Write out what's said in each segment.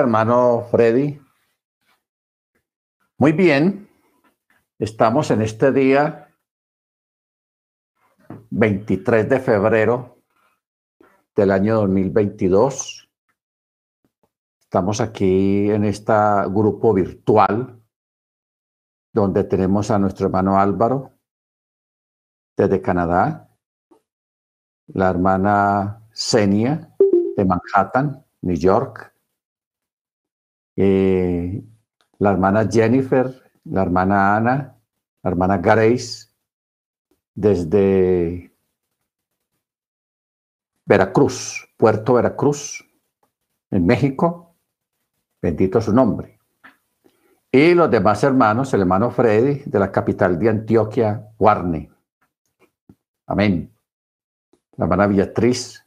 hermano Freddy. Muy bien, estamos en este día 23 de febrero del año 2022. Estamos aquí en este grupo virtual donde tenemos a nuestro hermano Álvaro desde Canadá, la hermana Senia de Manhattan, New York, eh, la hermana Jennifer, la hermana Ana, la hermana Grace, desde Veracruz, Puerto Veracruz, en México, bendito su nombre. Y los demás hermanos, el hermano Freddy, de la capital de Antioquia, Guarne. Amén. La hermana Beatriz,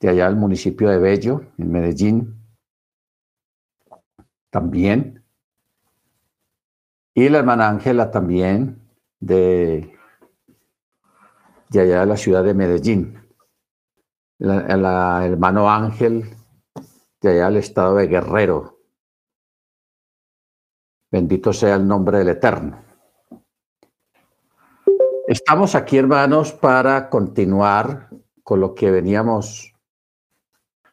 de allá del municipio de Bello, en Medellín, también. Y la hermana Ángela también, de, de allá de la ciudad de Medellín. El hermano Ángel, de allá del estado de Guerrero. Bendito sea el nombre del Eterno. Estamos aquí, hermanos, para continuar con lo que veníamos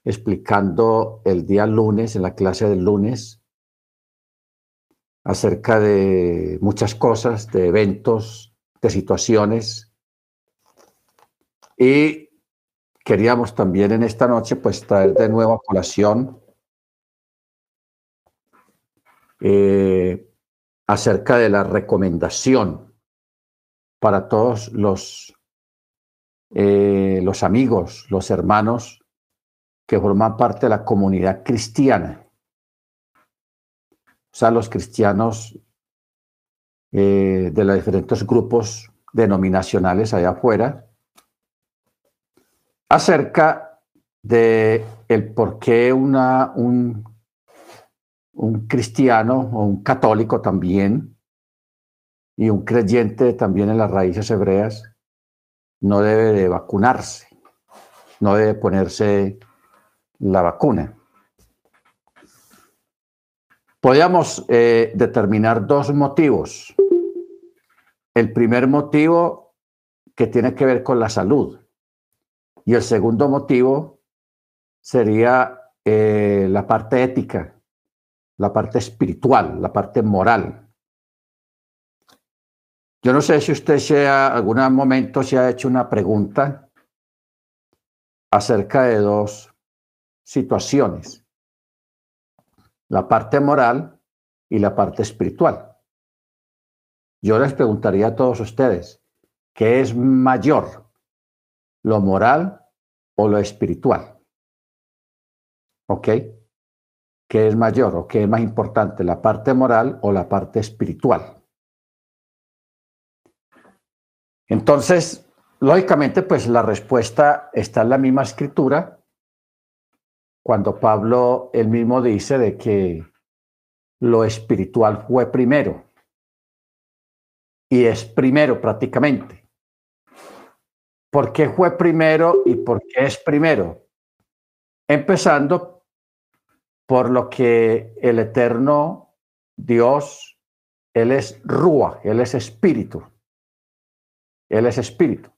explicando el día lunes, en la clase del lunes, acerca de muchas cosas, de eventos, de situaciones. Y queríamos también en esta noche pues traer de nuevo a colación eh, acerca de la recomendación para todos los, eh, los amigos, los hermanos que forman parte de la comunidad cristiana o sea, los cristianos eh, de los diferentes grupos denominacionales allá afuera, acerca de el por qué una, un, un cristiano o un católico también y un creyente también en las raíces hebreas no debe de vacunarse, no debe ponerse la vacuna. Podríamos eh, determinar dos motivos. El primer motivo que tiene que ver con la salud y el segundo motivo sería eh, la parte ética, la parte espiritual, la parte moral. Yo no sé si usted sea algún momento se ha hecho una pregunta acerca de dos situaciones la parte moral y la parte espiritual. Yo les preguntaría a todos ustedes, ¿qué es mayor, lo moral o lo espiritual? ¿Ok? ¿Qué es mayor o qué es más importante, la parte moral o la parte espiritual? Entonces, lógicamente, pues la respuesta está en la misma escritura cuando Pablo él mismo dice de que lo espiritual fue primero y es primero prácticamente. ¿Por qué fue primero y por qué es primero? Empezando por lo que el eterno Dios, Él es Rúa, Él es espíritu. Él es espíritu.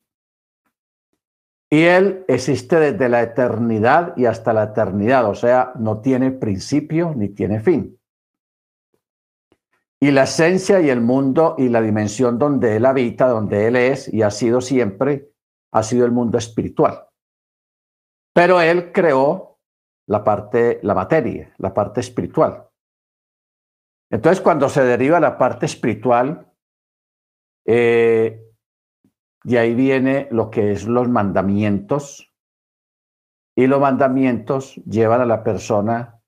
Y Él existe desde la eternidad y hasta la eternidad, o sea, no tiene principio ni tiene fin. Y la esencia y el mundo y la dimensión donde Él habita, donde Él es y ha sido siempre, ha sido el mundo espiritual. Pero Él creó la parte, la materia, la parte espiritual. Entonces, cuando se deriva la parte espiritual, eh, y ahí viene lo que es los mandamientos. Y los mandamientos llevan a la persona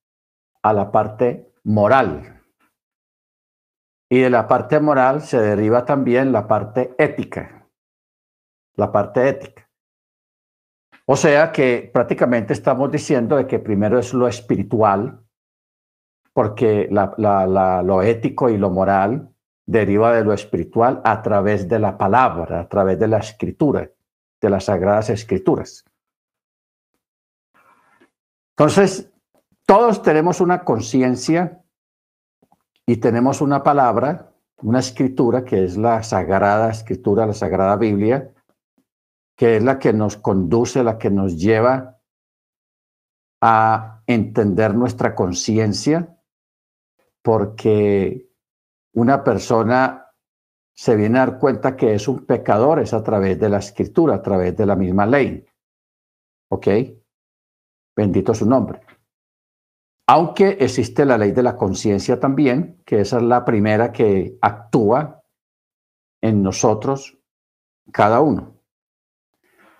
a la parte moral. Y de la parte moral se deriva también la parte ética. La parte ética. O sea que prácticamente estamos diciendo de que primero es lo espiritual, porque lo ético y lo moral deriva de lo espiritual a través de la palabra, a través de la escritura, de las sagradas escrituras. Entonces, Todos tenemos una conciencia y tenemos una palabra, una escritura que es la sagrada escritura, la sagrada Biblia, que es la que nos conduce, la que nos lleva a entender nuestra conciencia, porque una persona se viene a dar cuenta que es un pecador, es a través de la escritura, a través de la misma ley. ¿Ok? Bendito su nombre. Aunque existe la ley de la conciencia también, que esa es la primera que actúa en nosotros, cada uno.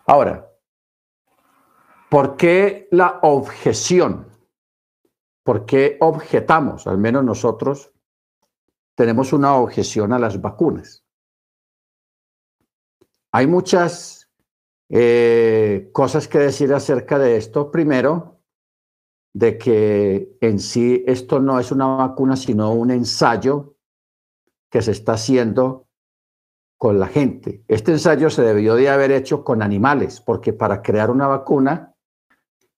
Ahora, ¿Por qué la objeción? ¿Por qué objetamos? Al menos nosotros tenemos una objeción a las vacunas. Hay muchas eh, cosas que decir acerca de esto. Primero, de que en sí esto no es una vacuna, sino un ensayo que se está haciendo con la gente. Este ensayo se debió de haber hecho con animales, porque para crear una vacuna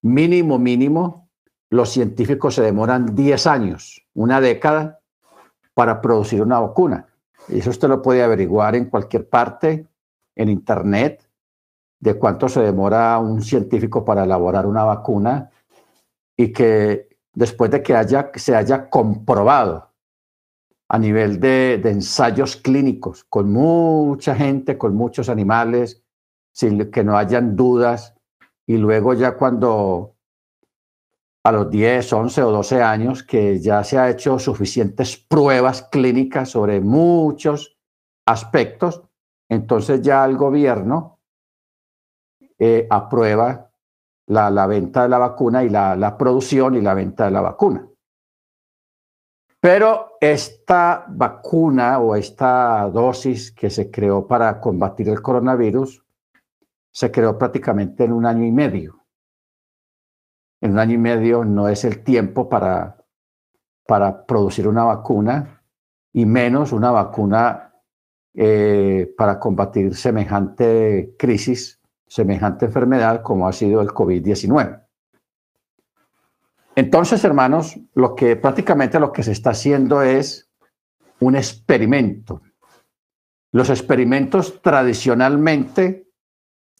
mínimo, mínimo, los científicos se demoran 10 años, una década, para producir una vacuna. Eso usted lo puede averiguar en cualquier parte, en Internet, de cuánto se demora un científico para elaborar una vacuna y que después de que haya, se haya comprobado a nivel de, de ensayos clínicos con mucha gente, con muchos animales, sin que no hayan dudas, y luego ya cuando a los 10, 11 o 12 años que ya se ha hecho suficientes pruebas clínicas sobre muchos aspectos, entonces ya el gobierno eh, aprueba la, venta de la vacuna y la, la producción y la venta de la vacuna. Pero esta vacuna o esta dosis que se creó para combatir el coronavirus se creó prácticamente en un año y medio. En un año y medio no es el tiempo para, para producir una vacuna y menos una vacuna eh, para combatir semejante crisis, semejante enfermedad como ha sido el COVID-19. Entonces, hermanos, lo que prácticamente lo que se está haciendo es un experimento. Los experimentos tradicionalmente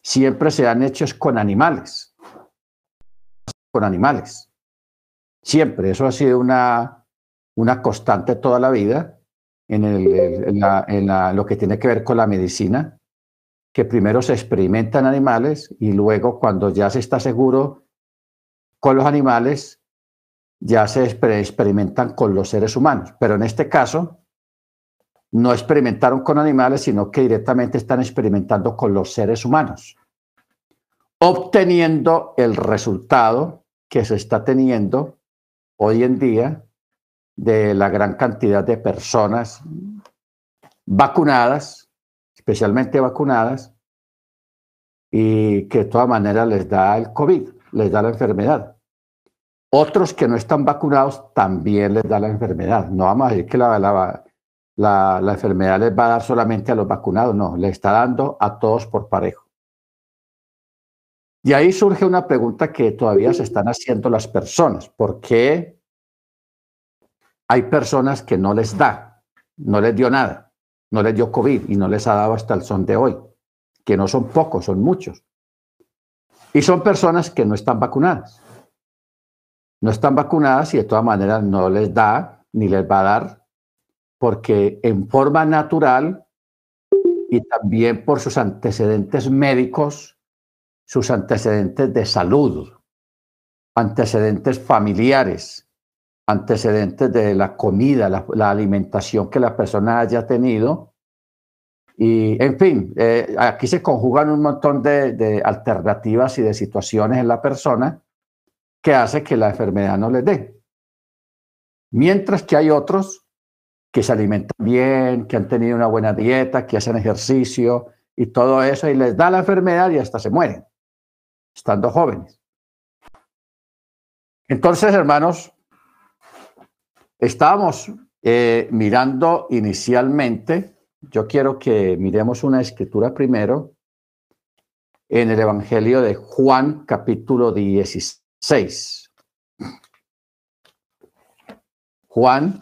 siempre se han hecho con animales. Con animales. Siempre. Eso ha sido una, una constante toda la vida en, en, lo que tiene que ver con la medicina, que primero se experimentan animales y luego cuando ya se está seguro con los animales, ya se experimentan con los seres humanos. Pero en este caso, no experimentaron con animales, sino que directamente están experimentando con los seres humanos, obteniendo el resultado que se está teniendo hoy en día de la gran cantidad de personas vacunadas, especialmente vacunadas, y que de todas maneras les da el COVID, les da la enfermedad. Otros que no están vacunados también les da la enfermedad. No vamos a decir que la, la, enfermedad les va a dar solamente a los vacunados, no, le está dando a todos por parejo. Y ahí surge una pregunta que todavía se están haciendo las personas. ¿Por qué hay personas que no les da, no les dio nada, no les dio COVID y no les ha dado hasta el son de hoy? Que no son pocos, son muchos. Y son personas que no están vacunadas. No están vacunadas y de todas maneras no les da ni les va a dar porque en forma natural y también por sus antecedentes médicos, sus antecedentes de salud, antecedentes familiares, antecedentes de la comida, la, alimentación que la persona haya tenido. Y, en fin, eh, aquí se conjugan un montón de, de alternativas y de situaciones en la persona que hace que la enfermedad no le dé. Mientras que hay otros que se alimentan bien, que han tenido una buena dieta, que hacen ejercicio y todo eso, y les da la enfermedad y hasta se mueren, estando jóvenes. Entonces, hermanos, estábamos eh, mirando inicialmente, yo quiero que miremos una escritura primero en el Evangelio de Juan capítulo 16. Juan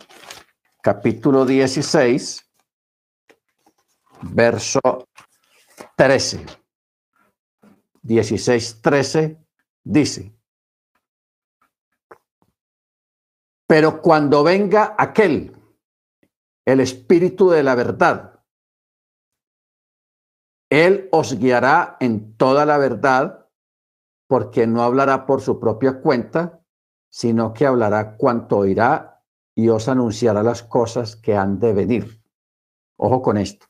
capítulo 16, verso 13. 16, 13 dice, pero cuando venga aquel, el Espíritu de la verdad, Él os guiará en toda la verdad, porque no hablará por su propia cuenta, sino que hablará cuanto oirá y os anunciará las cosas que han de venir. Ojo con esto.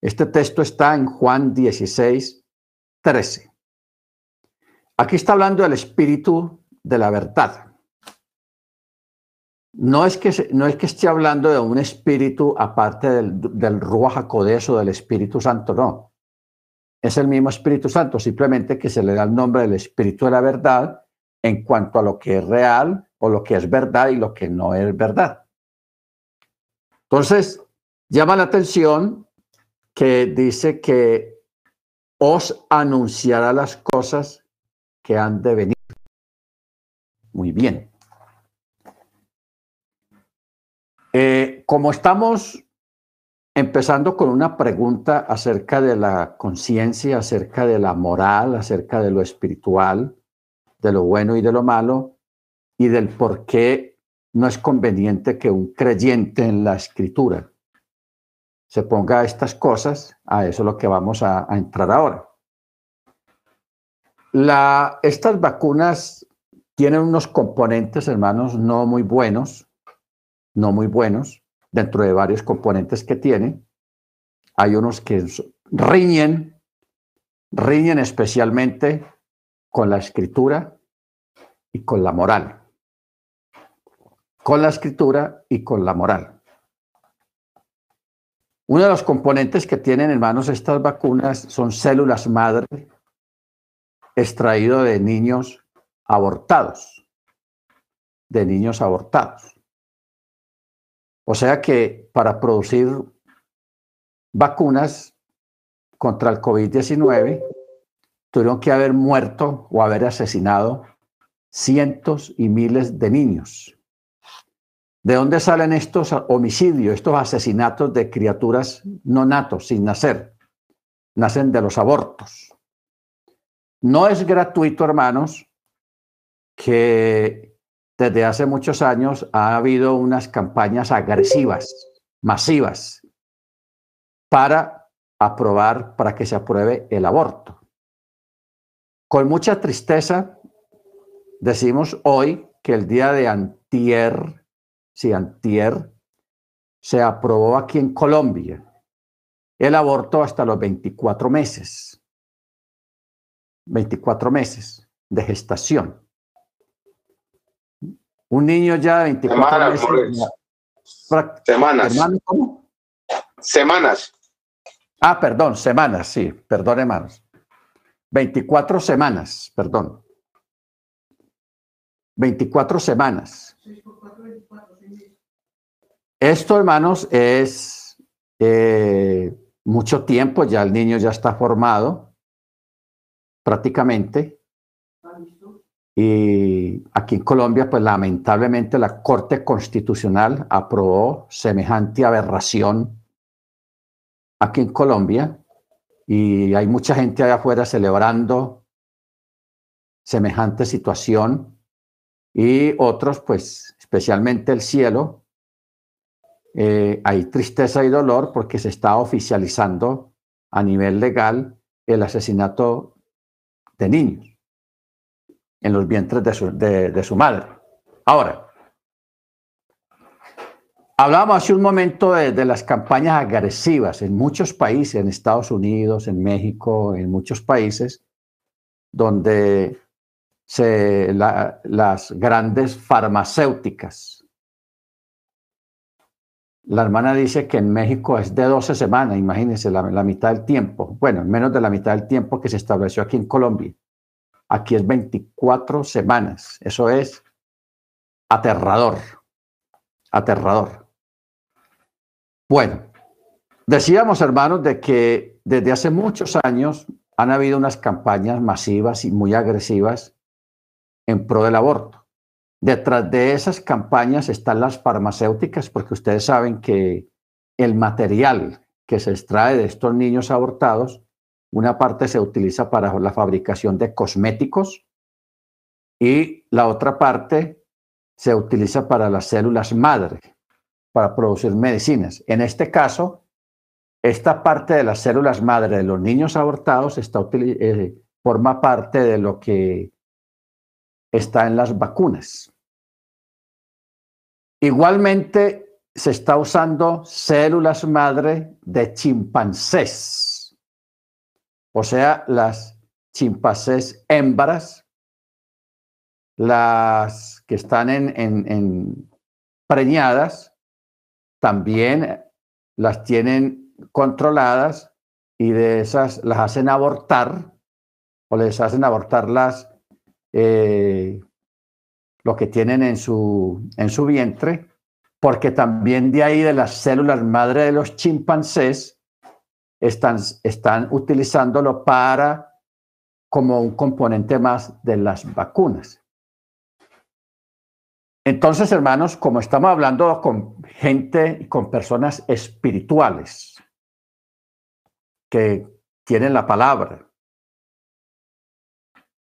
Este texto está en Juan 16, 13. Aquí está hablando del espíritu de la verdad. No es que, no es que esté hablando de un espíritu aparte del, del del Espíritu Santo, no. Es el mismo Espíritu Santo, simplemente que se le da el nombre del Espíritu de la verdad en cuanto a lo que es real o lo que es verdad y lo que no es verdad. Entonces, llama la atención que dice que os anunciará las cosas que han de venir. Muy bien. Eh, como estamos empezando con una pregunta acerca de la conciencia, acerca de la moral, acerca de lo espiritual, de lo bueno y de lo malo, y del por qué no es conveniente que un creyente en la escritura se ponga a estas cosas, a eso es lo que vamos a, entrar ahora. Estas vacunas tienen unos componentes, hermanos, no muy buenos, no muy buenos, dentro de varios componentes que tienen. Hay unos que riñen, riñen especialmente con la escritura y con la moral. Con la escritura y con la moral. Uno de los componentes que tienen, hermanos, estas vacunas son células madre extraído de niños abortados, de niños abortados. O sea que para producir vacunas contra el COVID-19 tuvieron que haber muerto o haber asesinado cientos y miles de niños. ¿De dónde salen estos homicidios, estos asesinatos de criaturas no natos, sin nacer? Nacen de los abortos. No es gratuito, hermanos, que desde hace muchos años ha habido unas campañas agresivas, masivas, para aprobar, para que se apruebe el aborto. Con mucha tristeza, decimos hoy que el día de antier si antier, se aprobó aquí en Colombia el aborto hasta los 24 meses. 24 meses de gestación. Un niño ya de 24 meses. Semanas. Semanas. Ah, perdón, semanas, sí, perdón, hermanos. 24 semanas, perdón. 24 semanas. Esto, hermanos, es eh, mucho tiempo, ya el niño ya está formado prácticamente. Y aquí en Colombia, pues lamentablemente la Corte Constitucional aprobó semejante aberración aquí en Colombia y hay mucha gente allá afuera celebrando semejante situación y otros, pues especialmente el cielo, eh, hay tristeza y dolor porque se está oficializando a nivel legal el asesinato de niños en los vientres de su, madre. Ahora, hablábamos hace un momento de, las campañas agresivas en muchos países, en Estados Unidos, en México, en muchos países, donde las grandes farmacéuticas la hermana dice que en México es de 12 semanas, imagínense, la, mitad del tiempo. Bueno, menos de la mitad del tiempo que se estableció aquí en Colombia. Aquí es 24 semanas. Eso es aterrador. Aterrador. Bueno, decíamos, hermanos, de que desde hace muchos años han habido unas campañas masivas y muy agresivas en pro del aborto. Detrás de esas campañas están las farmacéuticas, porque ustedes saben que el material que se extrae de estos niños abortados, una parte se utiliza para la fabricación de cosméticos y la otra parte se utiliza para las células madre, para producir medicinas. En este caso, esta parte de las células madre de los niños abortados eh, forma parte de lo que está en las vacunas. Igualmente, se está usando células madre de chimpancés, o sea, las chimpancés hembras, las que están en, preñadas, también las tienen controladas y de esas las hacen abortar o les hacen abortar las, eh, lo que tienen en su, en su vientre porque también de ahí de las células madre de los chimpancés están, están utilizándolo para como un componente más de las vacunas. Entonces, hermanos, como estamos hablando con gente con personas espirituales que tienen la palabra,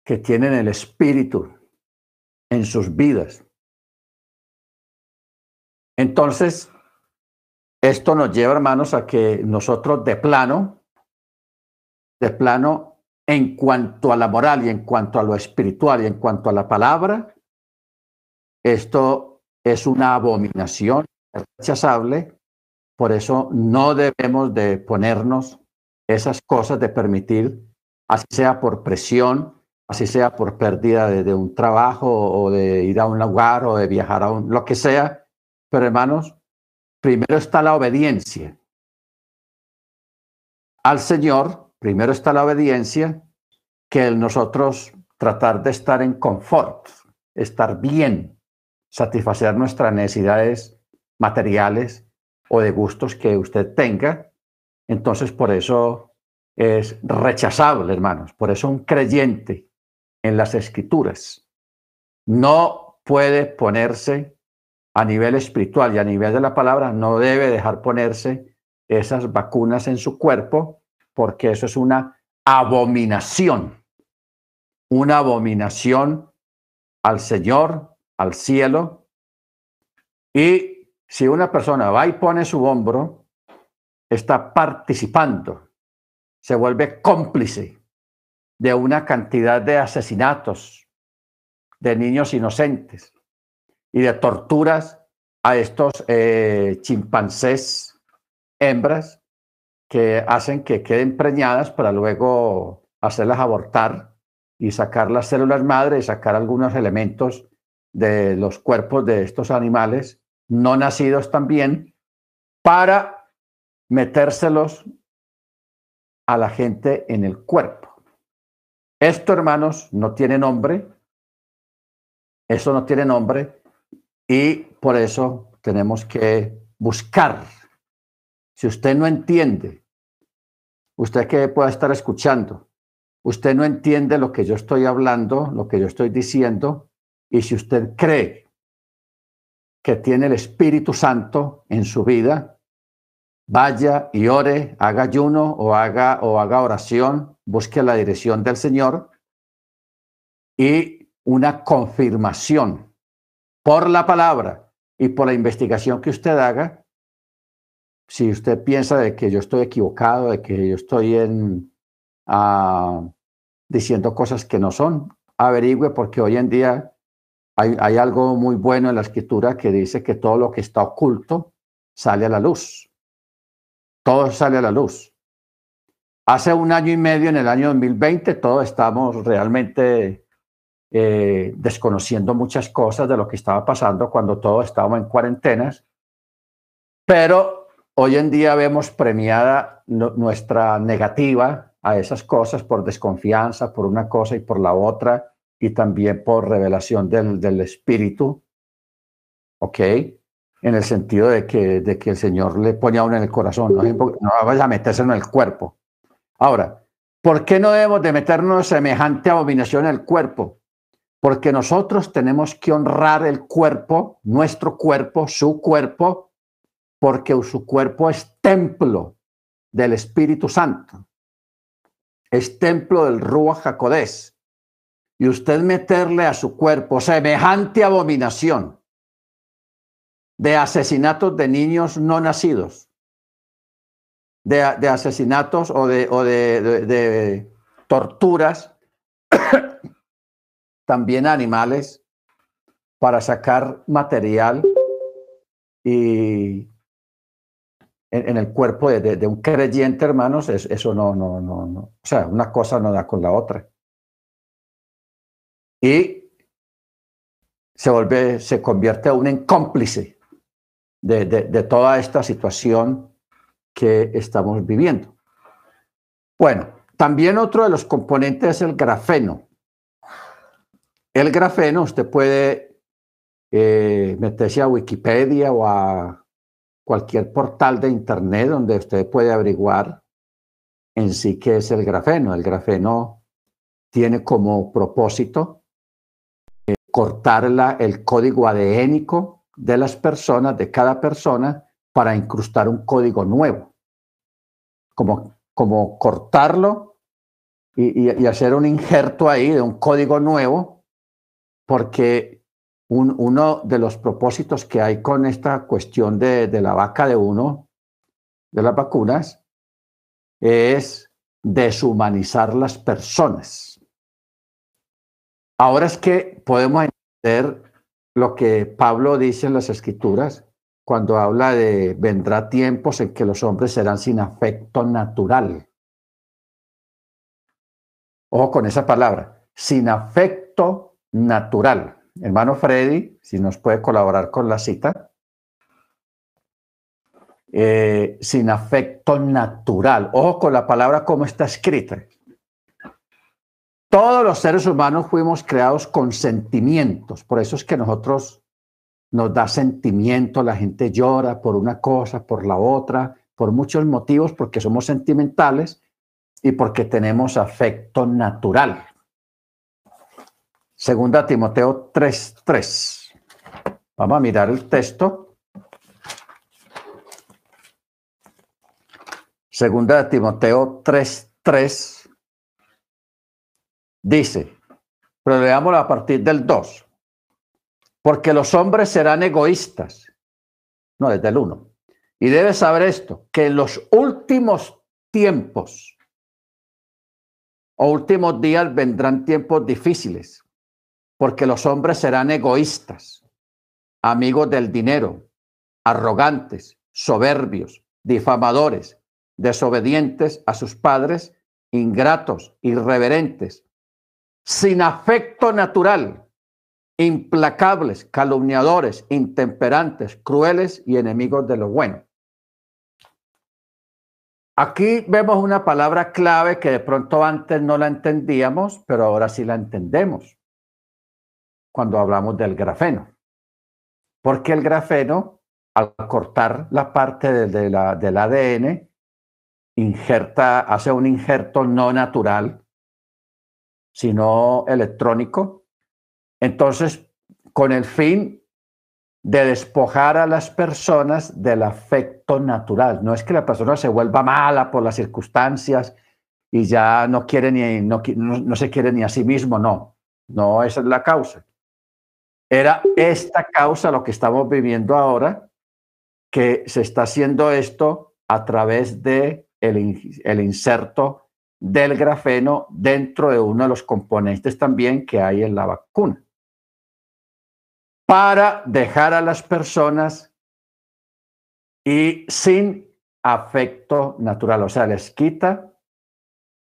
que tienen el espíritu en sus vidas, entonces, esto nos lleva, hermanos, a que nosotros de plano, de plano, en cuanto a la moral y en cuanto a lo espiritual y en cuanto a la palabra, esto es una abominación rechazable. Por eso no debemos de ponernos esas cosas de permitir, así sea por presión, así sea por pérdida de, un trabajo o de ir a un lugar o de viajar a un, lo que sea, pero hermanos, primero está la obediencia al Señor, primero está la obediencia que nosotros tratar de estar en confort, estar bien, satisfacer nuestras necesidades materiales o de gustos que usted tenga. Entonces, por eso es rechazable, hermanos. Por eso un creyente en las escrituras no puede ponerse a nivel espiritual y a nivel de la palabra, no debe dejar ponerse esas vacunas en su cuerpo, porque eso es una abominación, una abominación al Señor, al cielo. Y si una persona va y pone su hombro, está participando, se vuelve cómplice de una cantidad de asesinatos de niños inocentes y de torturas a estos eh, chimpancés hembras que hacen que queden preñadas para luego hacerlas abortar y sacar las células madre y sacar algunos elementos de los cuerpos de estos animales no nacidos también para metérselos a la gente en el cuerpo. Esto, hermanos, no tiene nombre. Eso no tiene nombre y por eso tenemos que buscar. Si usted no entiende, usted que pueda estar escuchando, usted no entiende lo que yo estoy hablando, lo que yo estoy diciendo, y si usted cree que tiene el Espíritu Santo en su vida, vaya y ore, haga ayuno o haga, o haga oración, busque la dirección del Señor y una confirmación por la palabra y por la investigación que usted haga, si usted piensa de que yo estoy equivocado, de que yo estoy en, ah, diciendo cosas que no son, averigüe porque hoy en día hay, hay algo muy bueno en la escritura que dice que todo lo que está oculto sale a la luz. Todo sale a la luz. Hace un año y medio, en el año 2020, todos estamos realmente eh, desconociendo muchas cosas de lo que estaba pasando cuando todos estábamos en cuarentenas, pero hoy en día vemos premiada nuestra negativa a esas cosas por desconfianza, por una cosa y por la otra, y también por revelación del, del Espíritu, ¿ok? En el sentido de que, de que el Señor le pone a en el corazón, no, no vaya a meterse en el cuerpo. Ahora, ¿por qué no debemos de meternos semejante abominación en el cuerpo? porque nosotros tenemos que honrar el cuerpo, nuestro cuerpo, su cuerpo, porque su cuerpo es templo del Espíritu Santo. Es templo del Ruach Jacodés. Y usted meterle a su cuerpo semejante abominación de asesinatos de niños no nacidos, de, asesinatos o de, o de torturas, también animales, para sacar material y en, el cuerpo de, un creyente, hermanos, eso no, no, no, no. O sea, una cosa no da con la otra. Y se vuelve, se convierte aún en cómplice de, de toda esta situación que estamos viviendo. Bueno, también otro de los componentes es el grafeno. El grafeno, usted puede eh, meterse a Wikipedia o a cualquier portal de Internet donde usted puede averiguar en sí qué es el grafeno. El grafeno tiene como propósito eh, cortar el código adénico de las personas, de cada persona, para incrustar un código nuevo. Como, como cortarlo y, y, hacer un injerto ahí de un código nuevo, porque uno de los propósitos que hay con esta cuestión de, la vaca de uno, de las vacunas, es deshumanizar las personas. Ahora es que podemos entender lo que Pablo dice en las escrituras cuando habla de vendrá tiempos en que los hombres serán sin afecto natural. Ojo con esa palabra, sin afecto natural. Hermano Freddy, si nos puede colaborar con la cita. Eh, sin afecto natural. Ojo con la palabra como está escrita. Todos los seres humanos fuimos creados con sentimientos. Por eso es que nosotros nos da sentimiento, la gente llora por una cosa, por la otra, por muchos motivos, porque somos sentimentales y porque tenemos afecto natural. Segunda Timoteo 3:3. Vamos a mirar el texto. Segunda Timoteo 3:3 dice, pero leámoslo a partir del 2. Porque los hombres serán egoístas. No, desde el 1. Y debes saber esto, que en los últimos tiempos o últimos días vendrán tiempos difíciles porque los hombres serán egoístas, amigos del dinero, arrogantes, soberbios, difamadores, desobedientes a sus padres, ingratos, irreverentes, sin afecto natural, implacables, calumniadores, intemperantes, crueles y enemigos de lo bueno. Aquí vemos una palabra clave que de pronto antes no la entendíamos, pero ahora sí la entendemos cuando hablamos del grafeno. Porque el grafeno, al cortar la parte de, la, del ADN, injerta, hace un injerto no natural, sino electrónico. Entonces, con el fin de despojar a las personas del afecto natural. No es que la persona se vuelva mala por las circunstancias y ya no quiere ni, no, no se quiere ni a sí mismo, no. No, esa es la causa. Era esta causa lo que estamos viviendo ahora, que se está haciendo esto a través de el, inserto del grafeno dentro de uno de los componentes también que hay en la vacuna, para dejar a las personas y sin afecto natural, o sea, les quita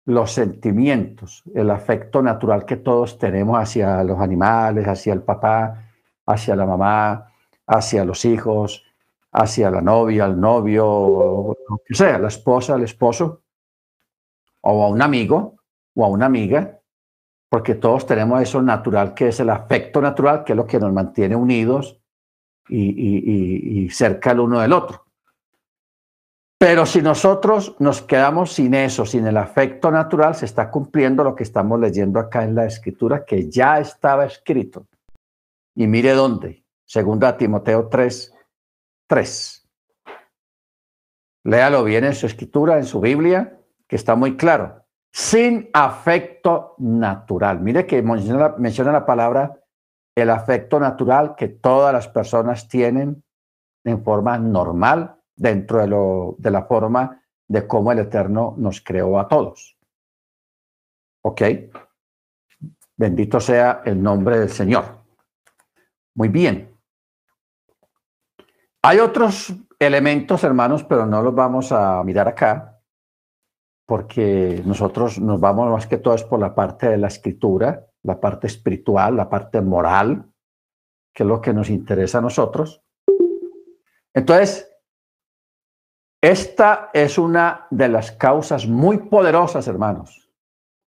los sentimientos, el afecto natural que todos tenemos hacia los animales, hacia el papá, hacia la mamá, hacia los hijos, hacia la novia, el novio, o sea, la esposa, el esposo, o a un amigo o a una amiga, porque todos tenemos eso natural que es el afecto natural, que es lo que nos mantiene unidos y, cerca el uno del otro. Pero si nosotros nos quedamos sin eso, sin el afecto natural, se está cumpliendo lo que estamos leyendo acá en la escritura, que ya estaba escrito. Y mire dónde. Segunda Timoteo 3, 3. Léalo bien en su escritura, en su Biblia, que está muy claro. Sin afecto natural. Mire que menciona, la palabra el afecto natural que todas las personas tienen en forma normal dentro de, lo, de la forma de cómo el Eterno nos creó a todos. ¿Ok? Bendito sea el nombre del Señor. Muy bien. Hay otros elementos, hermanos, pero no los vamos a mirar acá, porque nosotros nos vamos más que todo es por la parte de la escritura, la parte espiritual, la parte moral, que es lo que nos interesa a nosotros. Entonces, esta es una de las causas muy poderosas, hermanos,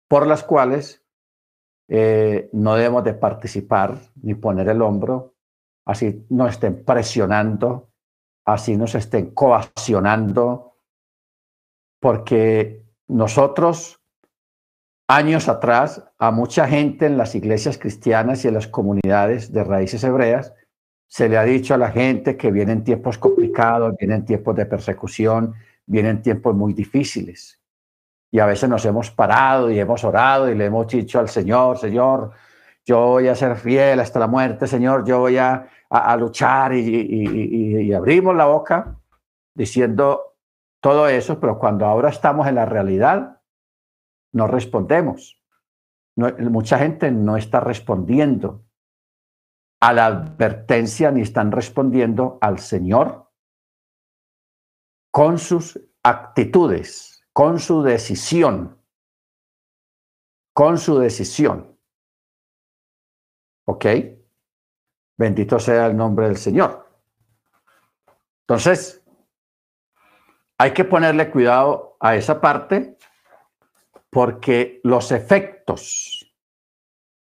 por las cuales eh, no debemos de participar ni poner el hombro, así nos estén presionando, así nos estén coaccionando, porque nosotros, años atrás, a mucha gente en las iglesias cristianas y en las comunidades de raíces hebreas, se le ha dicho a la gente que vienen tiempos complicados, vienen tiempos de persecución, vienen tiempos muy difíciles. Y a veces nos hemos parado y hemos orado y le hemos dicho al Señor, Señor, yo voy a ser fiel hasta la muerte, Señor, yo voy a, luchar y, y abrimos la boca diciendo todo eso, pero cuando ahora estamos en la realidad, no respondemos. mucha gente no está respondiendo a la advertencia ni están respondiendo al Señor con sus actitudes, con su decisión, con su decisión. ¿Ok? Bendito sea el nombre del Señor. Entonces, hay que ponerle cuidado a esa parte porque los efectos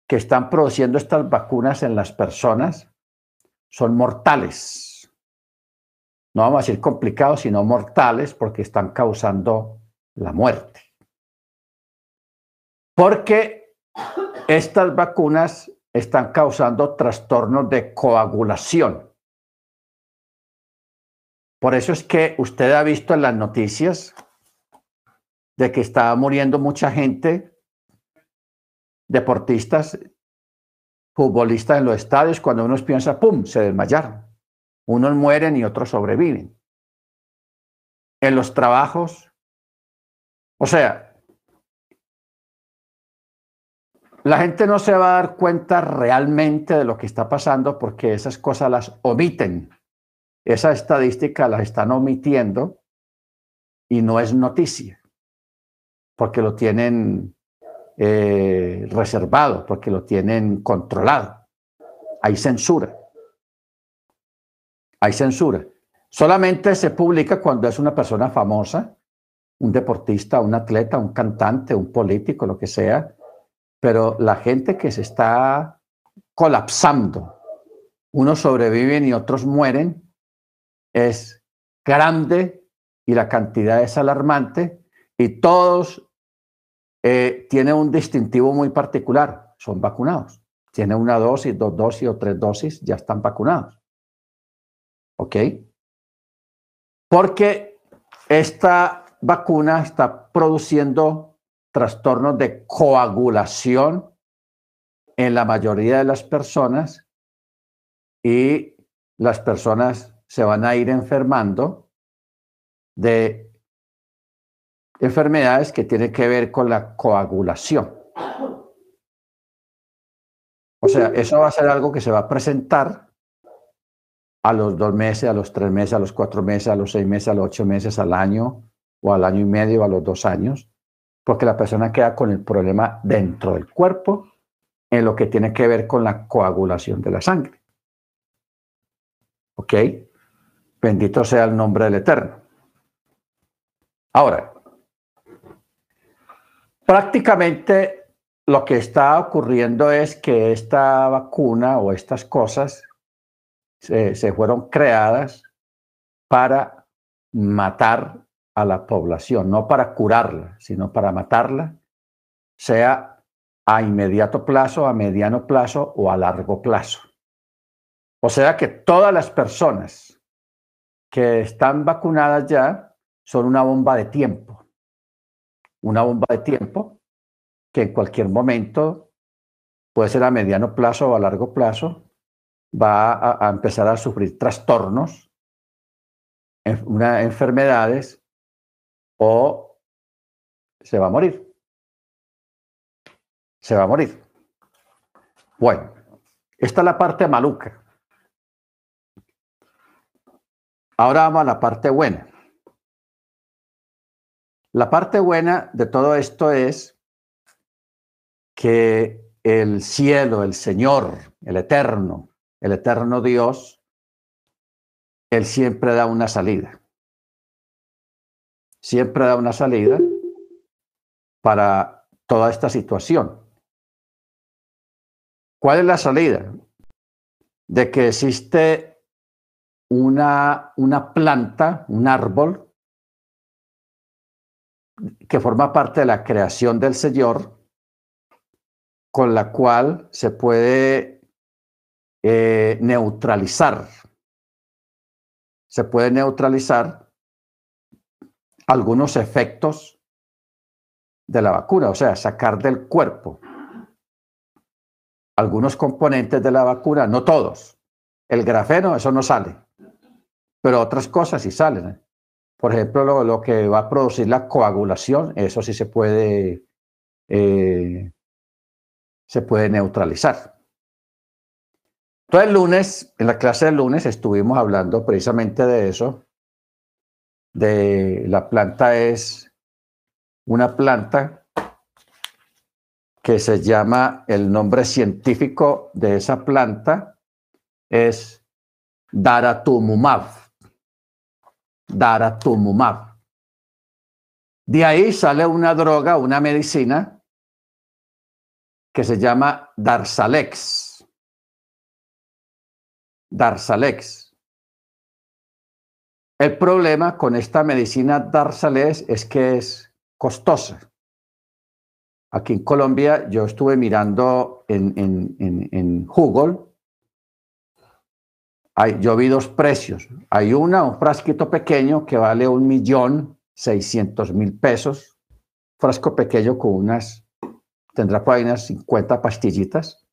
que están produciendo estas vacunas en las personas son mortales. No vamos a decir complicados, sino mortales porque están causando la muerte. Porque estas vacunas están causando trastornos de coagulación. Por eso es que usted ha visto en las noticias de que estaba muriendo mucha gente deportistas, futbolistas en los estadios, cuando uno piensa, ¡pum!, se desmayaron. Unos mueren y otros sobreviven. En los trabajos, o sea, la gente no se va a dar cuenta realmente de lo que está pasando porque esas cosas las omiten. Esa estadística las están omitiendo y no es noticia, porque lo tienen eh, reservado porque lo tienen controlado. Hay censura. Hay censura. Solamente se publica cuando es una persona famosa, un deportista, un atleta, un cantante, un político, lo que sea, pero la gente que se está colapsando, unos sobreviven y otros mueren, es grande y la cantidad es alarmante y todos eh, tiene un distintivo muy particular, son vacunados. Tiene una dosis, dos dosis o tres dosis, ya están vacunados. ¿Ok? Porque esta vacuna está produciendo trastornos de coagulación en la mayoría de las personas y las personas se van a ir enfermando de enfermedades que tienen que ver con la coagulación. O sea, eso va a ser algo que se va a presentar a los dos meses, a los tres meses, a los cuatro meses, a los seis meses, a los ocho meses, al año o al año y medio, a los dos años, porque la persona queda con el problema dentro del cuerpo en lo que tiene que ver con la coagulación de la sangre. ¿Ok? Bendito sea el nombre del Eterno. Ahora, Prácticamente lo que está ocurriendo es que esta vacuna o estas cosas se, fueron creadas para matar a la población, no para curarla, sino para matarla, sea a inmediato plazo, a mediano plazo o a largo plazo. O sea que todas las personas que están vacunadas ya son una bomba de tiempo. Una bomba de tiempo que en cualquier momento, puede ser a mediano plazo o a largo plazo, va a, empezar a sufrir trastornos, una, enfermedades o se va a morir. Se va a morir. Bueno, esta es la parte maluca. Ahora vamos a la parte buena. La parte buena de todo esto es que el cielo, el Señor, el Eterno, el Eterno Dios, Él siempre da una salida. Siempre da una salida para toda esta situación. ¿Cuál es la salida? De que existe una, una planta, un árbol, que forma parte de la creación del Señor, con la cual se puede eh, neutralizar, se puede neutralizar algunos efectos de la vacuna, o sea, sacar del cuerpo algunos componentes de la vacuna, no todos. El grafeno, eso no sale pero otras cosas sí salen. ¿eh? Por ejemplo, lo, que va a producir la coagulación, eso sí se puede, eh, se puede neutralizar. Entonces el lunes, en la clase del lunes, estuvimos hablando precisamente de eso, de la planta es una planta que se llama, el nombre científico de esa planta es Daratumumab daratumumab. De ahí sale una droga, una medicina que se llama Darzalex. Darzalex. El problema con esta medicina Darzalex es que es costosa. Aquí en Colombia yo estuve mirando en, en, en Google yo vi dos precios. Hay una, un frasquito pequeño que vale un millón seiscientos mil pesos. Frasco pequeño con unas, tendrá por unas 50 pastillitas.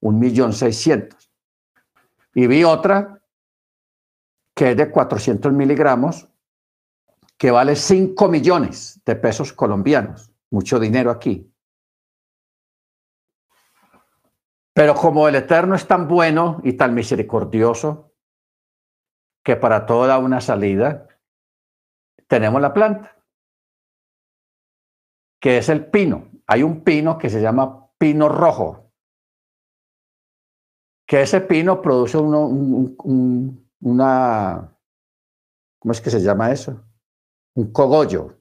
Un millón seiscientos. Y vi otra que es de 400 miligramos, que vale 5 millones de pesos colombianos. Mucho dinero aquí. Pero como el Eterno es tan bueno y tan misericordioso, que para toda una salida tenemos la planta, que es el pino. Hay un pino que se llama pino rojo, que ese pino produce una, ¿cómo es que se llama eso? Un cogollo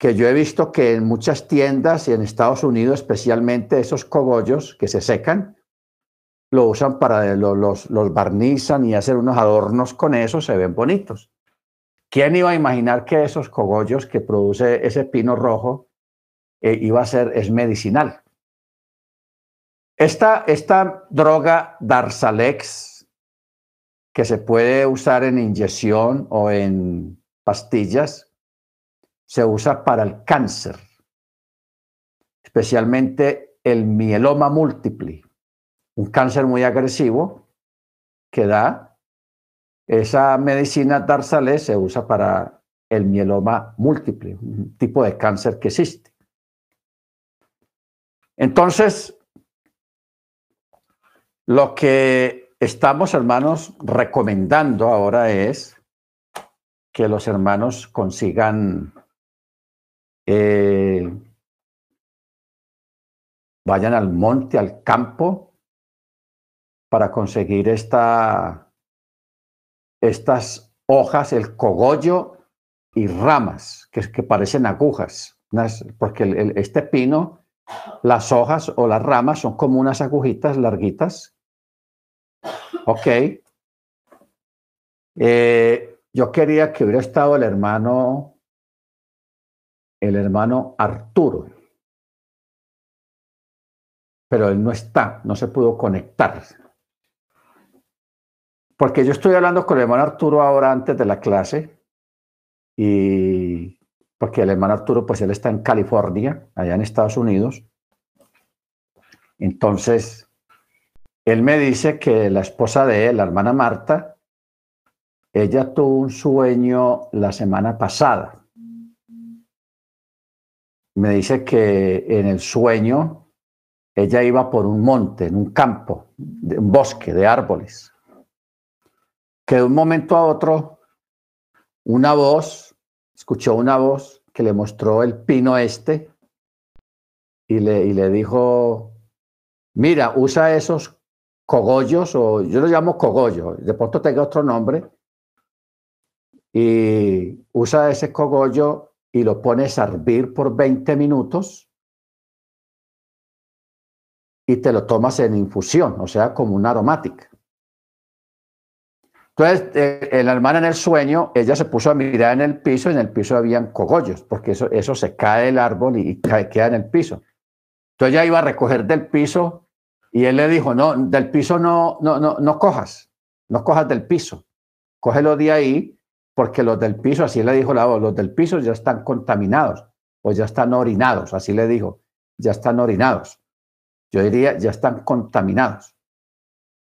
que yo he visto que en muchas tiendas y en Estados Unidos especialmente esos cogollos que se secan, lo usan para, los, los barnizan y hacen unos adornos con eso, se ven bonitos. ¿Quién iba a imaginar que esos cogollos que produce ese pino rojo eh, iba a ser, es medicinal? Esta, esta droga Darzalex, que se puede usar en inyección o en pastillas, se usa para el cáncer, especialmente el mieloma múltiple, un cáncer muy agresivo que da esa medicina Darzalex se usa para el mieloma múltiple, un tipo de cáncer que existe. Entonces, lo que estamos, hermanos, recomendando ahora es que los hermanos consigan eh, vayan al monte, al campo, para conseguir esta, estas hojas, el cogollo y ramas que, que parecen agujas, porque este pino, las hojas o las ramas son como unas agujitas larguitas. Ok. Eh, yo quería que hubiera estado el hermano, el hermano Arturo, pero él no está, no se pudo conectar. Porque yo estoy hablando con el hermano Arturo ahora antes de la clase y porque el hermano Arturo, pues él está en California, allá en Estados Unidos. Entonces, él me dice que la esposa de él, la hermana Marta, ella tuvo un sueño la semana pasada. Me dice que en el sueño ella iba por un monte, en un campo, un bosque de árboles. Que de un momento a otro, una voz escuchó una voz que le mostró el pino este y le, y le dijo, mira, usa esos cogollos, o yo los llamo cogollo, de pronto tenga otro nombre, y usa ese cogollo y lo pones a hervir por 20 minutos y te lo tomas en infusión, o sea, como una aromática. Entonces, eh, la hermana en el sueño, ella se puso a mirar en el piso y en el piso habían cogollos, porque eso, eso se cae del árbol y, queda en el piso. Entonces ella iba a recoger del piso y él le dijo, no, del piso no, no, no, no cojas, no cojas del piso, cógelo de ahí, porque los del piso, así le dijo la voz, los del piso ya están contaminados o ya están orinados, así le dijo, ya están orinados. Yo diría, ya están contaminados.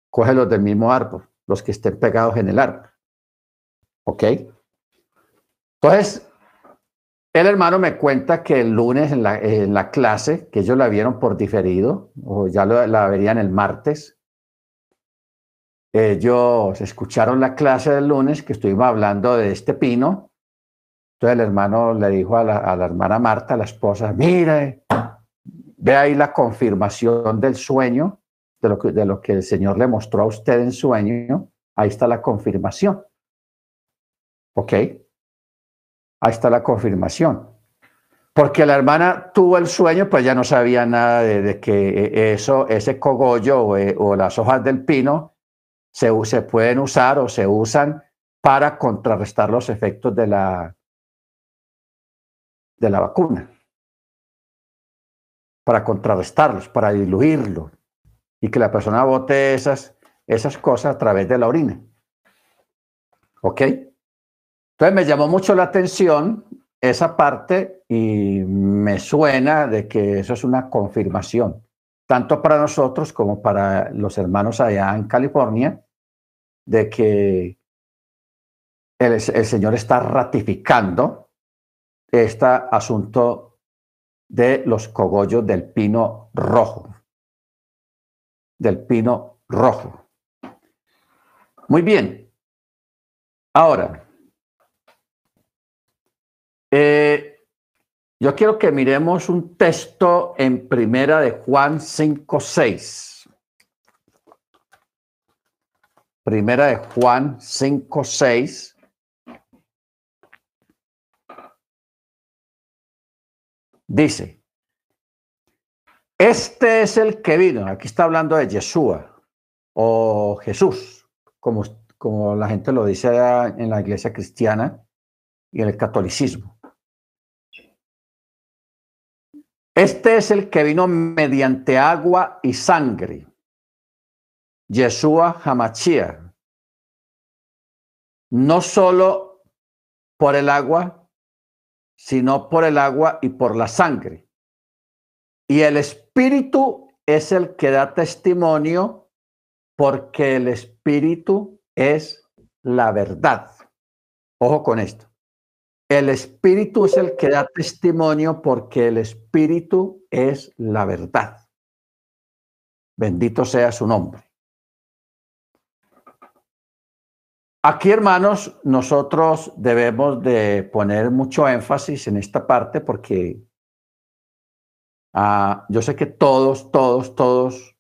Cógelos del mismo árbol los que estén pegados en el árbol. ¿Ok? Entonces, el hermano me cuenta que el lunes en la, clase, que ellos la vieron por diferido, o ya la verían el martes, ellos escucharon la clase del lunes que estuvimos hablando de este pino. Entonces el hermano le dijo a la, hermana Marta, la esposa, mire, ve ahí la confirmación del sueño de lo, que, el Señor le mostró a usted en sueño, ahí está la confirmación. ¿Ok? Ahí está la confirmación. Porque la hermana tuvo el sueño, pues ya no sabía nada de, que eso, ese cogollo eh, o, las hojas del pino se, pueden usar o se usan para contrarrestar los efectos de la, de la vacuna. Para contrarrestarlos, para diluirlo, y que la persona bote esas, esas cosas a través de la orina. ¿Ok? Entonces me llamó mucho la atención esa parte y me suena de que eso es una confirmación, tanto para nosotros como para los hermanos allá en California, de que el, el Señor está ratificando este asunto de los cogollos del pino rojo del pino rojo. Muy bien. Ahora, eh, yo quiero que miremos un texto en primera de Juan 5.6. Primera de Juan 5.6. Dice, este es el que vino. Aquí está hablando de Yeshua o Jesús, como, como la gente lo dice en la iglesia cristiana y en el catolicismo. Este es el que vino mediante agua y sangre. Yeshua Hamachia. No solo por el agua, sino por el agua y por la sangre. Y el espíritu es el que da testimonio porque el espíritu es la verdad. Ojo con esto. El espíritu es el que da testimonio porque el espíritu es la verdad. Bendito sea su nombre. Aquí, hermanos, nosotros debemos de poner mucho énfasis en esta parte porque Ah, yo sé que todos, todos, todos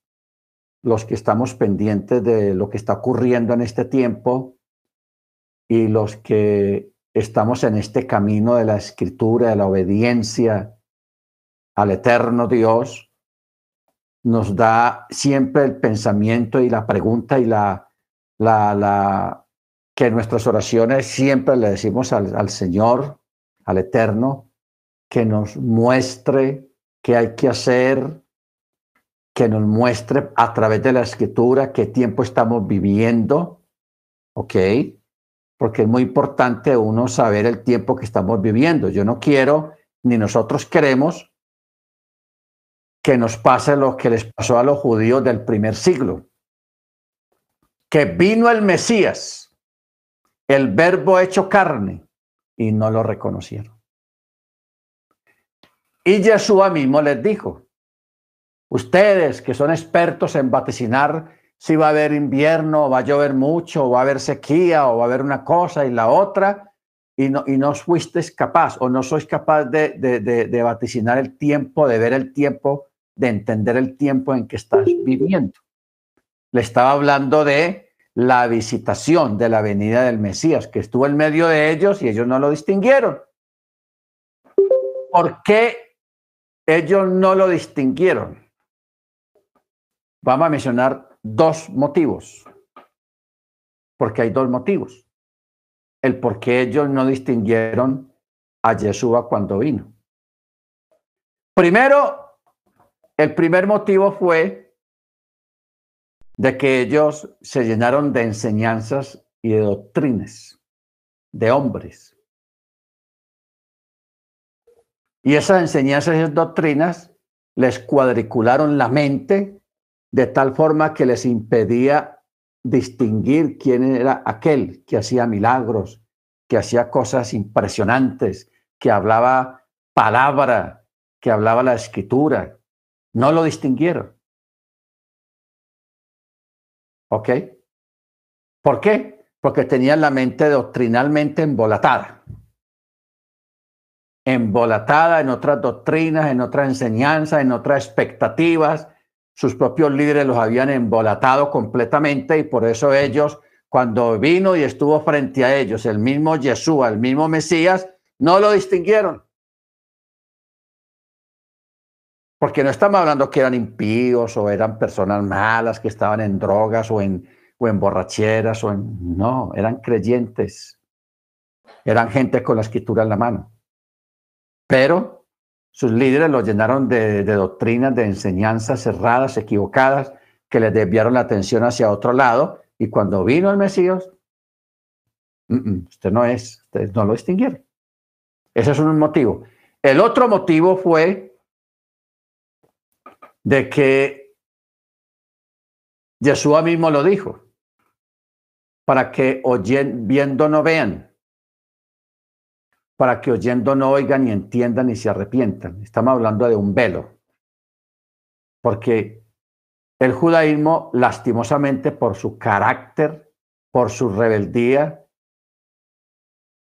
los que estamos pendientes de lo que está ocurriendo en este tiempo y los que estamos en este camino de la escritura, de la obediencia al eterno Dios, nos da siempre el pensamiento y la pregunta y la, la, la que en nuestras oraciones siempre le decimos al, al Señor, al Eterno, que nos muestre qué hay que hacer, que nos muestre a través de la escritura qué tiempo estamos viviendo, ¿ok? Porque es muy importante uno saber el tiempo que estamos viviendo. Yo no quiero, ni nosotros queremos, que nos pase lo que les pasó a los judíos del primer siglo, que vino el Mesías, el verbo hecho carne, y no lo reconocieron. Y Jesús mismo les dijo, ustedes que son expertos en vaticinar si va a haber invierno, va a llover mucho, o va a haber sequía, o va a haber una cosa y la otra, y no, y no fuiste capaz o no sois capaz de, de, de vaticinar el tiempo, de ver el tiempo, de entender el tiempo en que estás viviendo. Le estaba hablando de la visitación de la venida del Mesías, que estuvo en medio de ellos y ellos no lo distinguieron. ¿Por qué ellos no lo distinguieron. Vamos a mencionar dos motivos, porque hay dos motivos. El por qué ellos no distinguieron a Yeshua cuando vino. Primero, el primer motivo fue de que ellos se llenaron de enseñanzas y de doctrinas de hombres Y esas enseñanzas y doctrinas les cuadricularon la mente de tal forma que les impedía distinguir quién era aquel que hacía milagros, que hacía cosas impresionantes, que hablaba palabra, que hablaba la escritura. No lo distinguieron. ¿Ok? ¿Por qué? Porque tenían la mente doctrinalmente embolatada embolatada en otras doctrinas, en otras enseñanzas, en otras expectativas. Sus propios líderes los habían embolatado completamente y por eso ellos, cuando vino y estuvo frente a ellos el mismo Yeshua, el mismo Mesías, no lo distinguieron. Porque no estamos hablando que eran impíos o eran personas malas que estaban en drogas o en, borracheras o en... No, eran creyentes. Eran gente con la escritura en la mano. Pero sus líderes lo llenaron de, doctrinas, de enseñanzas cerradas, equivocadas, que les desviaron la atención hacia otro lado. Y cuando vino el Mesías, usted no es, ustedes no lo distinguieron. Ese es un motivo. El otro motivo fue de que Yeshua mismo lo dijo, para que oyen, viendo no vean, para que oyendo no oigan ni entiendan ni se arrepientan. Estamos hablando de un velo. Porque el judaísmo, lastimosamente, por su carácter, por su rebeldía,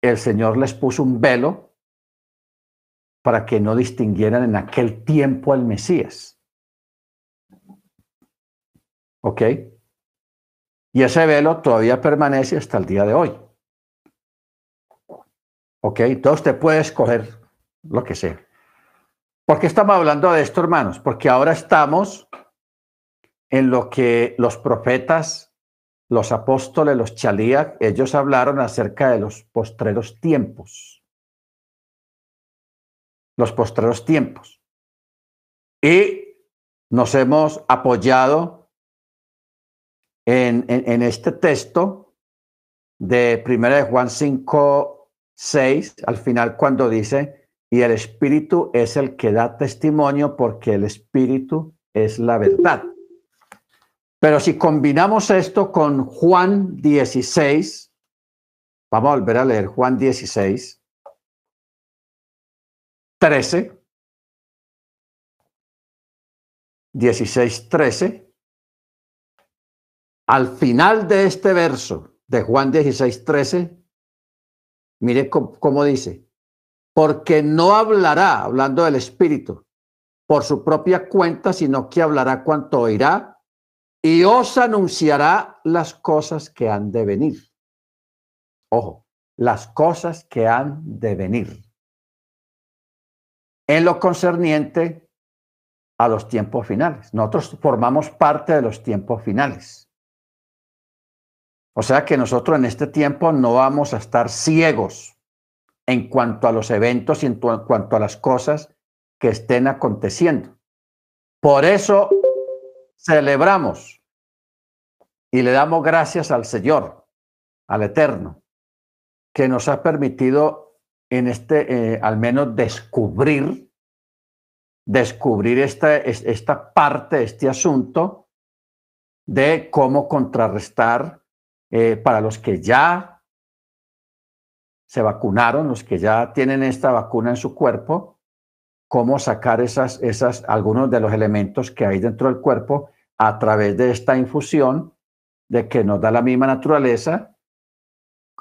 el Señor les puso un velo para que no distinguieran en aquel tiempo al Mesías. ¿Ok? Y ese velo todavía permanece hasta el día de hoy. ¿Ok? Entonces usted puede escoger lo que sea. ¿Por qué estamos hablando de esto, hermanos? Porque ahora estamos en lo que los profetas, los apóstoles, los chalías, ellos hablaron acerca de los postreros tiempos. Los postreros tiempos. Y nos hemos apoyado en, en este texto de 1 de Juan 5, 6, al final cuando dice, y el Espíritu es el que da testimonio porque el Espíritu es la verdad. Pero si combinamos esto con Juan 16, vamos a volver a leer Juan 16, 13, 16, 13. Al final de este verso de Juan 16, 13, Mire cómo, dice, porque no hablará, hablando del Espíritu, por su propia cuenta, sino que hablará cuanto oirá y os anunciará las cosas que han de venir. Ojo, las cosas que han de venir. En lo concerniente a los tiempos finales. Nosotros formamos parte de los tiempos finales. O sea que nosotros en este tiempo no vamos a estar ciegos en cuanto a los eventos y en cuanto a las cosas que estén aconteciendo. Por eso celebramos y le damos gracias al Señor, al Eterno, que nos ha permitido en este, eh, al menos descubrir, descubrir esta, esta parte, este asunto de cómo contrarrestar eh, para los que ya se vacunaron, los que ya tienen esta vacuna en su cuerpo, cómo sacar esas, esas, algunos de los elementos que hay dentro del cuerpo a través de esta infusión de que nos da la misma naturaleza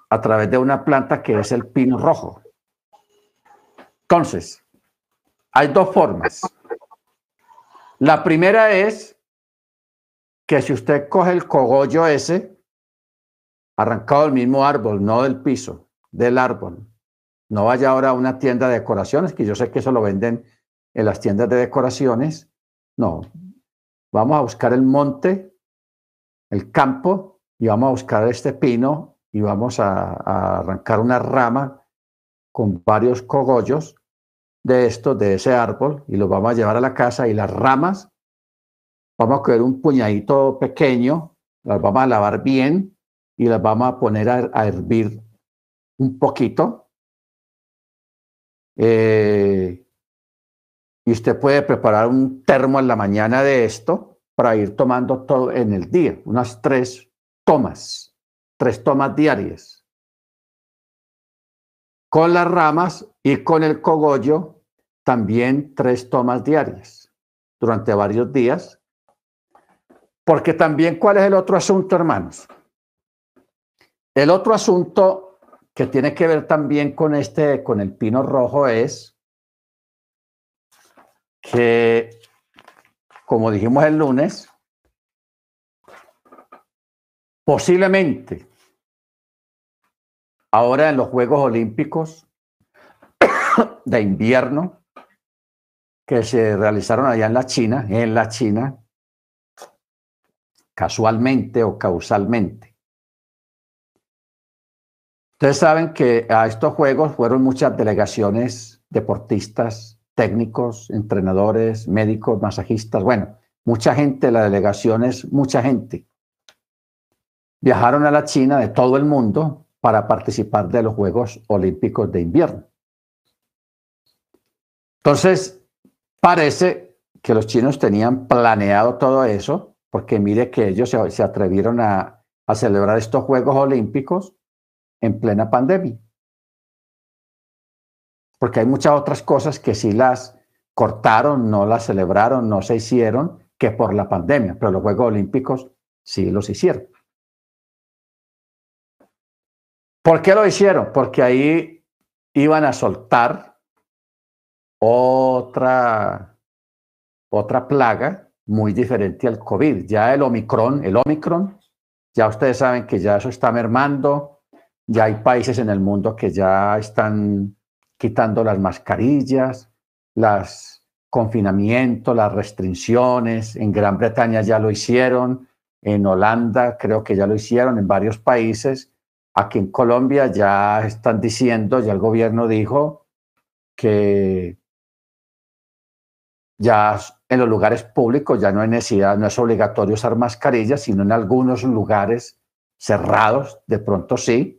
a través de una planta que es el pino rojo. Entonces, hay dos formas. La primera es que si usted coge el cogollo ese, arrancado del mismo árbol, no del piso, del árbol, no vaya ahora a una tienda de decoraciones, que yo sé que eso lo venden en las tiendas de decoraciones. No, vamos a buscar el monte, el campo, y vamos a buscar este pino y vamos a, arrancar una rama con varios cogollos de estos, de ese árbol, y los vamos a llevar a la casa y las ramas, vamos a coger un puñadito pequeño, las vamos a lavar bien y las vamos a poner a hervir un poquito eh, y usted puede preparar un termo en la mañana de esto para ir tomando todo en el día, unas tres tomas, tres tomas diarias. Con las ramas y con el cogollo, también tres tomas diarias durante varios días. Porque también, ¿cuál es el otro asunto, hermanos? El otro asunto que tiene que ver también con este, con el pino rojo es que, como dijimos el lunes, posiblemente ahora en los Juegos Olímpicos de invierno que se realizaron allá en la China, en la China, casualmente o causalmente, Ustedes saben que a estos juegos fueron muchas delegaciones, deportistas, técnicos, entrenadores, médicos, masajistas, bueno, mucha gente, la delegación es mucha gente. Viajaron a la China de todo el mundo para participar de los Juegos Olímpicos de invierno. Entonces, parece que los chinos tenían planeado todo eso, porque mire que ellos se, atrevieron a, a celebrar estos Juegos Olímpicos en plena pandemia. Porque hay muchas otras cosas que sí las cortaron, no las celebraron, no se hicieron, que por la pandemia, pero los Juegos Olímpicos sí los hicieron. ¿Por qué lo hicieron? Porque ahí iban a soltar otra, otra plaga muy diferente al COVID. Ya el Omicron, el Omicron, ya ustedes saben que ya eso está mermando, ya hay países en el mundo que ya están quitando las mascarillas, los confinamientos, las restricciones. En Gran Bretaña ya lo hicieron, en Holanda creo que ya lo hicieron, en varios países. Aquí en Colombia ya están diciendo, ya el gobierno dijo que ya en los lugares públicos ya no hay necesidad, no es obligatorio usar mascarillas, sino en algunos lugares cerrados, de pronto sí,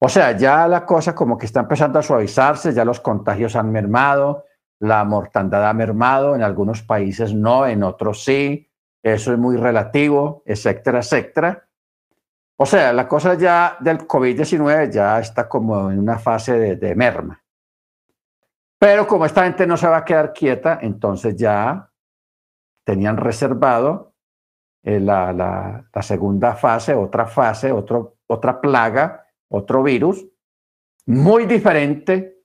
o sea, ya la cosa como que está empezando a suavizarse, ya los contagios han mermado, la mortandad ha mermado, en algunos países no, en otros sí, eso es muy relativo, etcétera, etcétera. O sea, la cosa ya del COVID-19 ya está como en una fase de, merma. Pero como esta gente no se va a quedar quieta, entonces ya tenían reservado eh, la, la, segunda fase, otra fase, otro, otra plaga otro virus muy diferente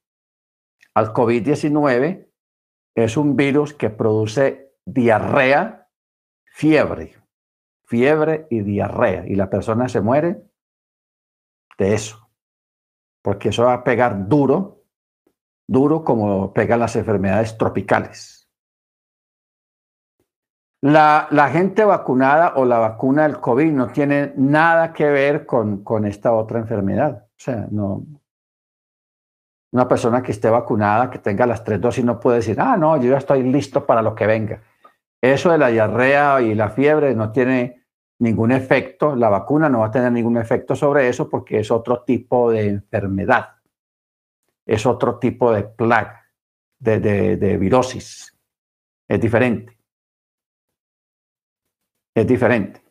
al COVID-19. Es un virus que produce diarrea, fiebre, fiebre y diarrea. Y la persona se muere de eso, porque eso va a pegar duro, duro como pegan las enfermedades tropicales. La, gente vacunada o la vacuna del COVID no tiene nada que ver con, esta otra enfermedad. O sea, no. Una persona que esté vacunada, que tenga las tres dosis, no puede decir, ah, no, yo ya estoy listo para lo que venga. Eso de la diarrea y la fiebre no tiene ningún efecto, la vacuna no va a tener ningún efecto sobre eso porque es otro tipo de enfermedad, es otro tipo de plaga, de, de virosis, es diferente. Es diferente.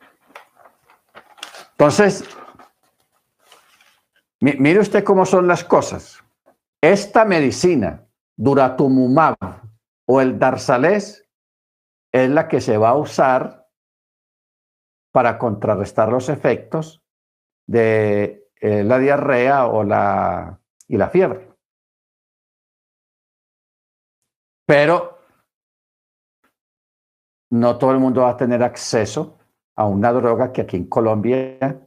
Entonces, mire usted cómo son las cosas. Esta medicina, Duratumumab o el Darzales, es la que se va a usar para contrarrestar los efectos de eh, la diarrea o la, y la fiebre. Pero no todo el mundo va a tener acceso a una droga que aquí en Colombia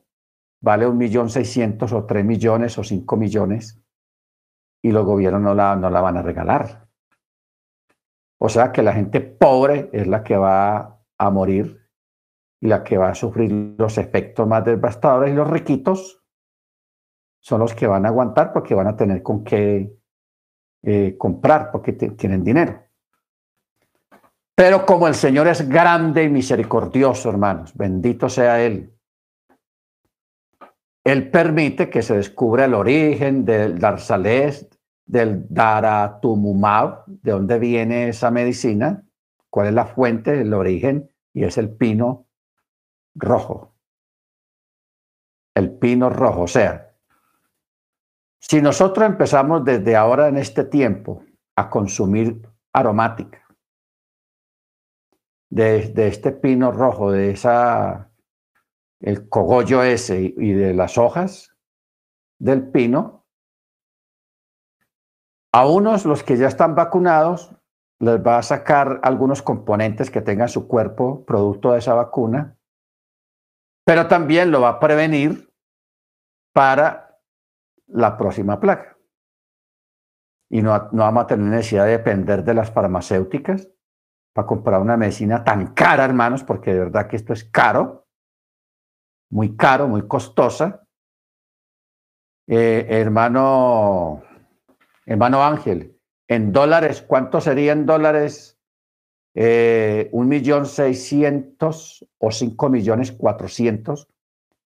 vale un millón seiscientos o tres millones o cinco millones y los gobiernos no la, no la van a regalar. O sea que la gente pobre es la que va a morir y la que va a sufrir los efectos más devastadores y los riquitos son los que van a aguantar porque van a tener con qué eh, comprar porque tienen dinero. Pero como el Señor es grande y misericordioso, hermanos, bendito sea Él, Él permite que se descubra el origen del Darzalés, del Daratumumab, de dónde viene esa medicina, cuál es la fuente, el origen, y es el pino rojo. El pino rojo, o sea, si nosotros empezamos desde ahora en este tiempo a consumir aromática, de, este pino rojo, de esa, el cogollo ese y de las hojas del pino, a unos, los que ya están vacunados, les va a sacar algunos componentes que tenga su cuerpo producto de esa vacuna, pero también lo va a prevenir para la próxima plaga. Y no, no vamos a tener necesidad de depender de las farmacéuticas para comprar una medicina tan cara, hermanos, porque de verdad que esto es caro, muy caro, muy costosa. Eh, hermano Hermano Ángel, en dólares, ¿cuánto serían dólares? Eh, un millón seiscientos o cinco millones cuatrocientos,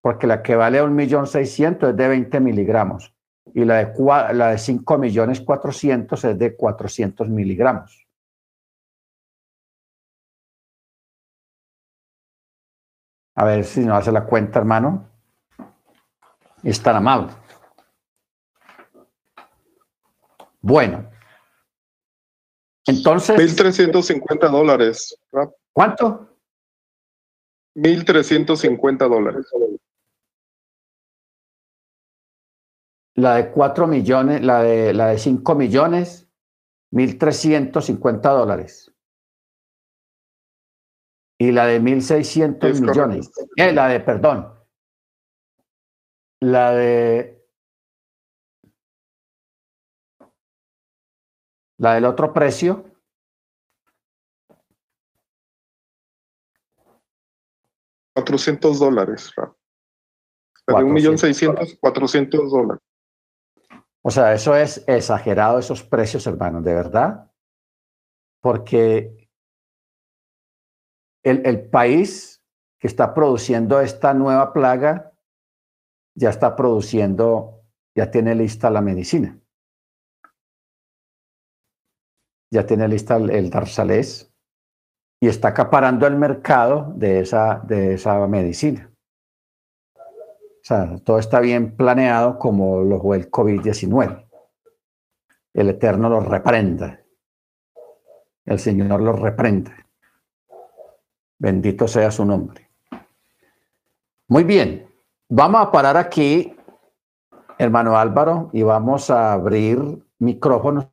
porque la que vale un millón seiscientos es de 20 miligramos y la de, la de 5 millones cuatrocientos es de 400 miligramos. A ver si nos hace la cuenta, hermano. Es tan amable. Bueno. Entonces. 1.350 dólares. ¿Cuánto? 1.350 dólares. La de 4 millones, la de, la de 5 millones, 1.350 dólares. Y la de 1.600 millones. Eh, la de, perdón. La de La del otro precio. $400 dólares. De un millón seiscientos, cuatrocientos dólares. O sea, eso es exagerado, esos precios, hermanos, de verdad. Porque el, país que está produciendo esta nueva plaga ya está produciendo, ya tiene lista la medicina ya tiene lista el, el y está acaparando el mercado de esa, de esa medicina. O sea, todo está bien planeado como lo fue el COVID-19. El Eterno lo reprenda. El Señor lo reprende. Bendito sea su nombre. Muy bien, vamos a parar aquí, hermano Álvaro, y vamos a abrir micrófonos